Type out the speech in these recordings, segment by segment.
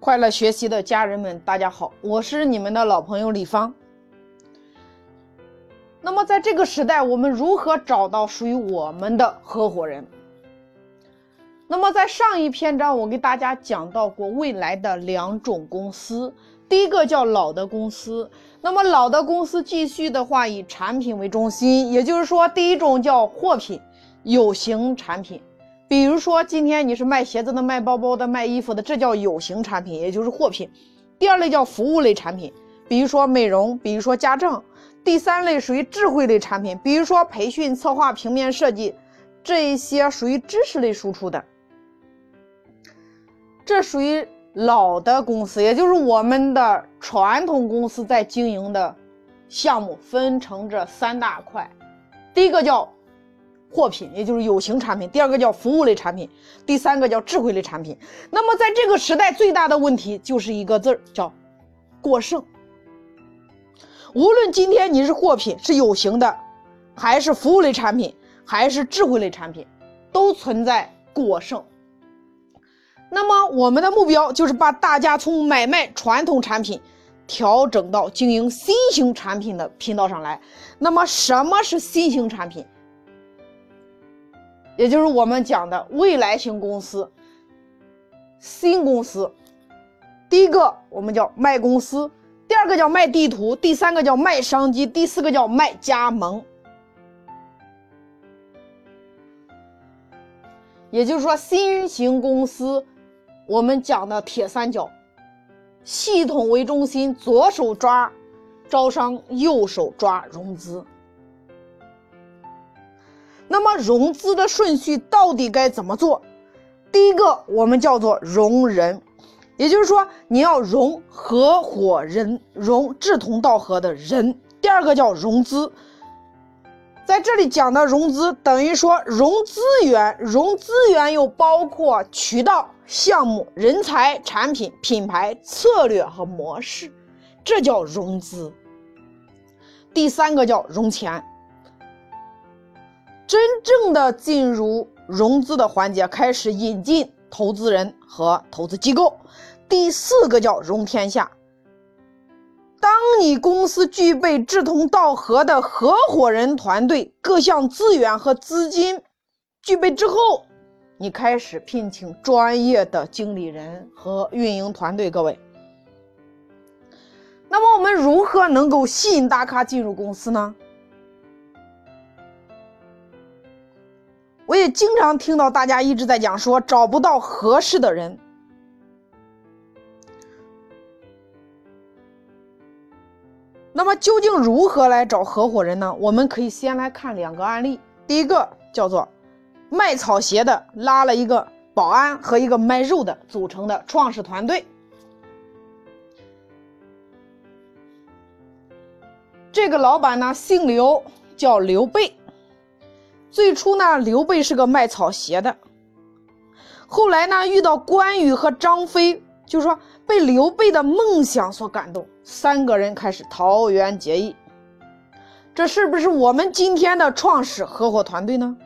快乐学习的家人们，大家好，我是你们的老朋友李芳。那么，在这个时代，我们如何找到属于我们的合伙人？那么，在上一篇章，我给大家讲到过未来的两种公司，第一个叫老的公司。那么，老的公司继续的话，以产品为中心，也就是说，第一种叫货品，有形产品。比如说，今天你是卖鞋子的、卖包包的、卖衣服的，这叫有形产品，也就是货品。第二类叫服务类产品，比如说美容，比如说家政。第三类属于智慧类产品，比如说培训、策划、平面设计，这一些属于知识类输出的。这属于老的公司，也就是我们的传统公司在经营的项目，分成这三大块。第一个叫。货品，也就是有形产品；第二个叫服务类产品；第三个叫智慧类产品。那么，在这个时代，最大的问题就是一个字儿，叫过剩。无论今天你是货品，是有形的，还是服务类产品，还是智慧类产品，都存在过剩。那么，我们的目标就是把大家从买卖传统产品，调整到经营新型产品的频道上来。那么，什么是新型产品？也就是我们讲的未来型公司、新公司。第一个我们叫卖公司，第二个叫卖地图，第三个叫卖商机，第四个叫卖加盟。也就是说，新型公司我们讲的铁三角：系统为中心，左手抓招商，右手抓融资。那么融资的顺序到底该怎么做？第一个我们叫做融人，也就是说你要融合伙人，融志同道合的人。第二个叫融资，在这里讲的融资等于说融资源，融资源又包括渠道、项目、人才、产品、品牌、策略和模式，这叫融资。第三个叫融钱。真正的进入融资的环节，开始引进投资人和投资机构。第四个叫融天下。当你公司具备志同道合的合伙人团队，各项资源和资金具备之后，你开始聘请专业的经理人和运营团队。各位，那么我们如何能够吸引大咖进入公司呢？我也经常听到大家一直在讲说找不到合适的人。那么究竟如何来找合伙人呢？我们可以先来看两个案例。第一个叫做卖草鞋的拉了一个保安和一个卖肉的组成的创始团队。这个老板呢姓刘，叫刘备。最初呢，刘备是个卖草鞋的。后来呢，遇到关羽和张飞，就是说被刘备的梦想所感动，三个人开始桃园结义。这是不是我们今天的创始合伙团队呢？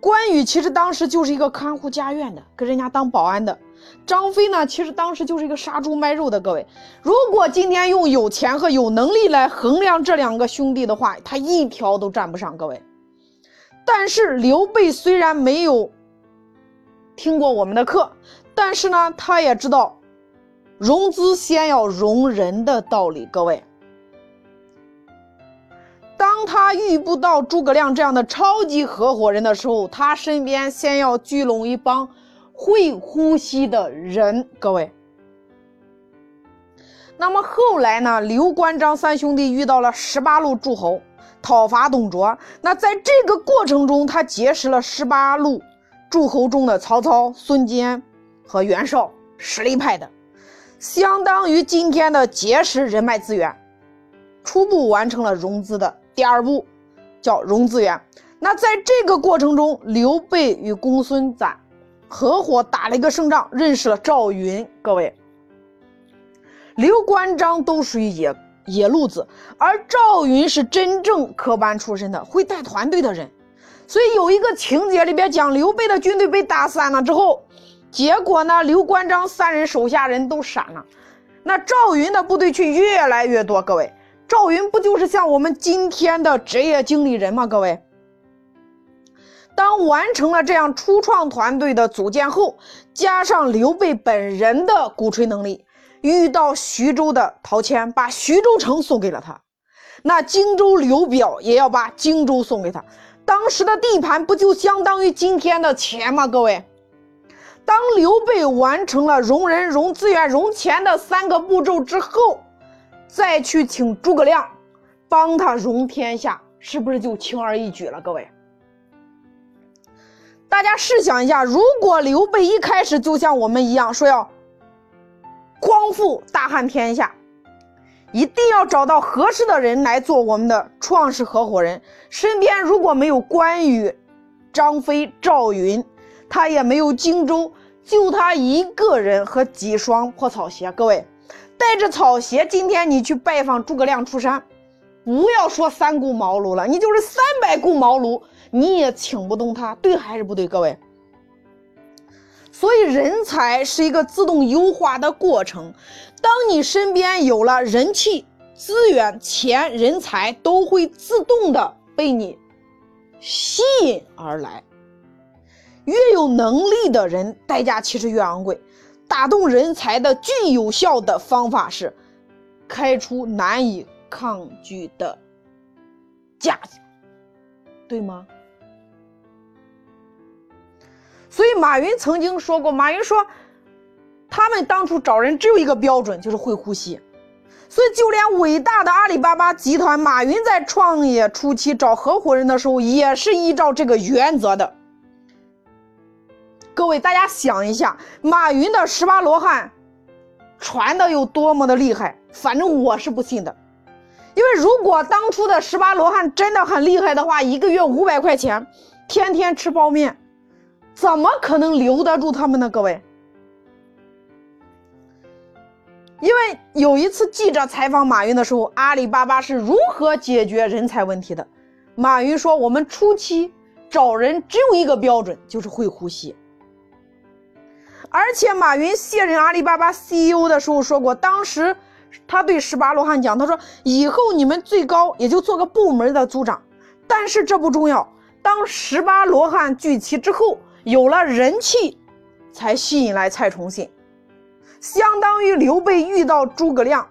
关羽其实当时就是一个看护家院的，跟人家当保安的。张飞呢，其实当时就是一个杀猪卖肉的。各位，如果今天用有钱和有能力来衡量这两个兄弟的话，他一条都占不上。各位，但是刘备虽然没有听过我们的课，但是呢，他也知道融资先要融人的道理。各位，当他遇不到诸葛亮这样的超级合伙人的时候，他身边先要聚拢一帮。会呼吸的人，各位。那么后来呢？刘关张三兄弟遇到了十八路诸侯讨伐董卓。那在这个过程中，他结识了十八路诸侯中的曹操、孙坚和袁绍，实力派的，相当于今天的结识人脉资源，初步完成了融资的第二步，叫融资源。那在这个过程中，刘备与公孙瓒。合伙打了一个胜仗，认识了赵云。各位，刘关张都属于野野路子，而赵云是真正科班出身的，会带团队的人。所以有一个情节里边讲，刘备的军队被打散了之后，结果呢，刘关张三人手下人都闪了，那赵云的部队却越来越多。各位，赵云不就是像我们今天的职业经理人吗？各位，当完成了这样初创团队的组建后，加上刘备本人的鼓吹能力，遇到徐州的陶谦，把徐州城送给了他，那荆州刘表也要把荆州送给他。当时的地盘不就相当于今天的钱吗？各位。当刘备完成了融人、融资源、融钱的三个步骤之后，再去请诸葛亮帮他融天下，是不是就轻而易举了？各位，大家试想一下，如果刘备一开始就像我们一样说要匡复大汉天下，一定要找到合适的人来做我们的创始合伙人，身边如果没有关羽、张飞、赵云。他也没有荆州，就他一个人和几双破草鞋。各位，带着草鞋，今天你去拜访诸葛亮出山，不要说三顾茅庐了，你就是三百顾茅庐，你也请不动他，对还是不对？各位，所以人才是一个自动优化的过程，当你身边有了人气、资源、钱、人才，都会自动的被你吸引而来。越有能力的人，代价其实越昂贵。打动人才的最有效的方法是，开出难以抗拒的价值，对吗？所以马云曾经说过，马云说，他们当初找人只有一个标准，就是会呼吸。所以就连伟大的阿里巴巴集团，马云在创业初期找合伙人的时候，也是依照这个原则的。各位，大家想一下，马云的十八罗汉传的有多么的厉害？反正我是不信的，因为如果当初的十八罗汉真的很厉害的话，一个月五百块钱，天天吃泡面，怎么可能留得住他们呢？各位，因为有一次记者采访马云的时候，阿里巴巴是如何解决人才问题的？马云说：“我们初期找人只有一个标准，就是会呼吸。”而且马云卸任阿里巴巴 CEO 的时候说过，当时他对十八罗汉讲：“他说以后你们最高也就做个部门的组长，但是这不重要。当十八罗汉聚齐之后，有了人气，才吸引来蔡崇信，相当于刘备遇到诸葛亮，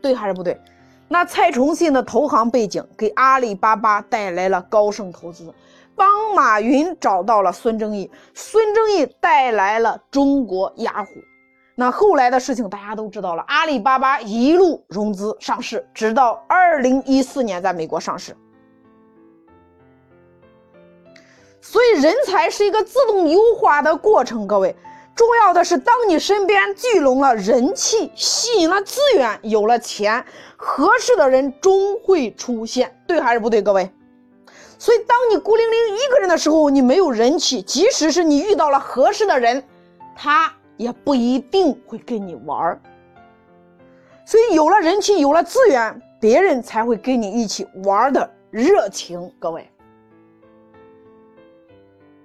对还是不对？那蔡崇信的投行背景给阿里巴巴带来了高盛投资。”帮马云找到了孙正义，孙正义带来了中国雅虎。那后来的事情大家都知道了，阿里巴巴一路融资上市，直到二零一四年在美国上市。所以人才是一个自动优化的过程，各位，重要的是当你身边聚拢了人气，吸引了资源，有了钱，合适的人终会出现，对还是不对，各位？所以，当你孤零零一个人的时候，你没有人气，即使是你遇到了合适的人，他也不一定会跟你玩儿。所以，有了人气，有了资源，别人才会跟你一起玩的热情。各位。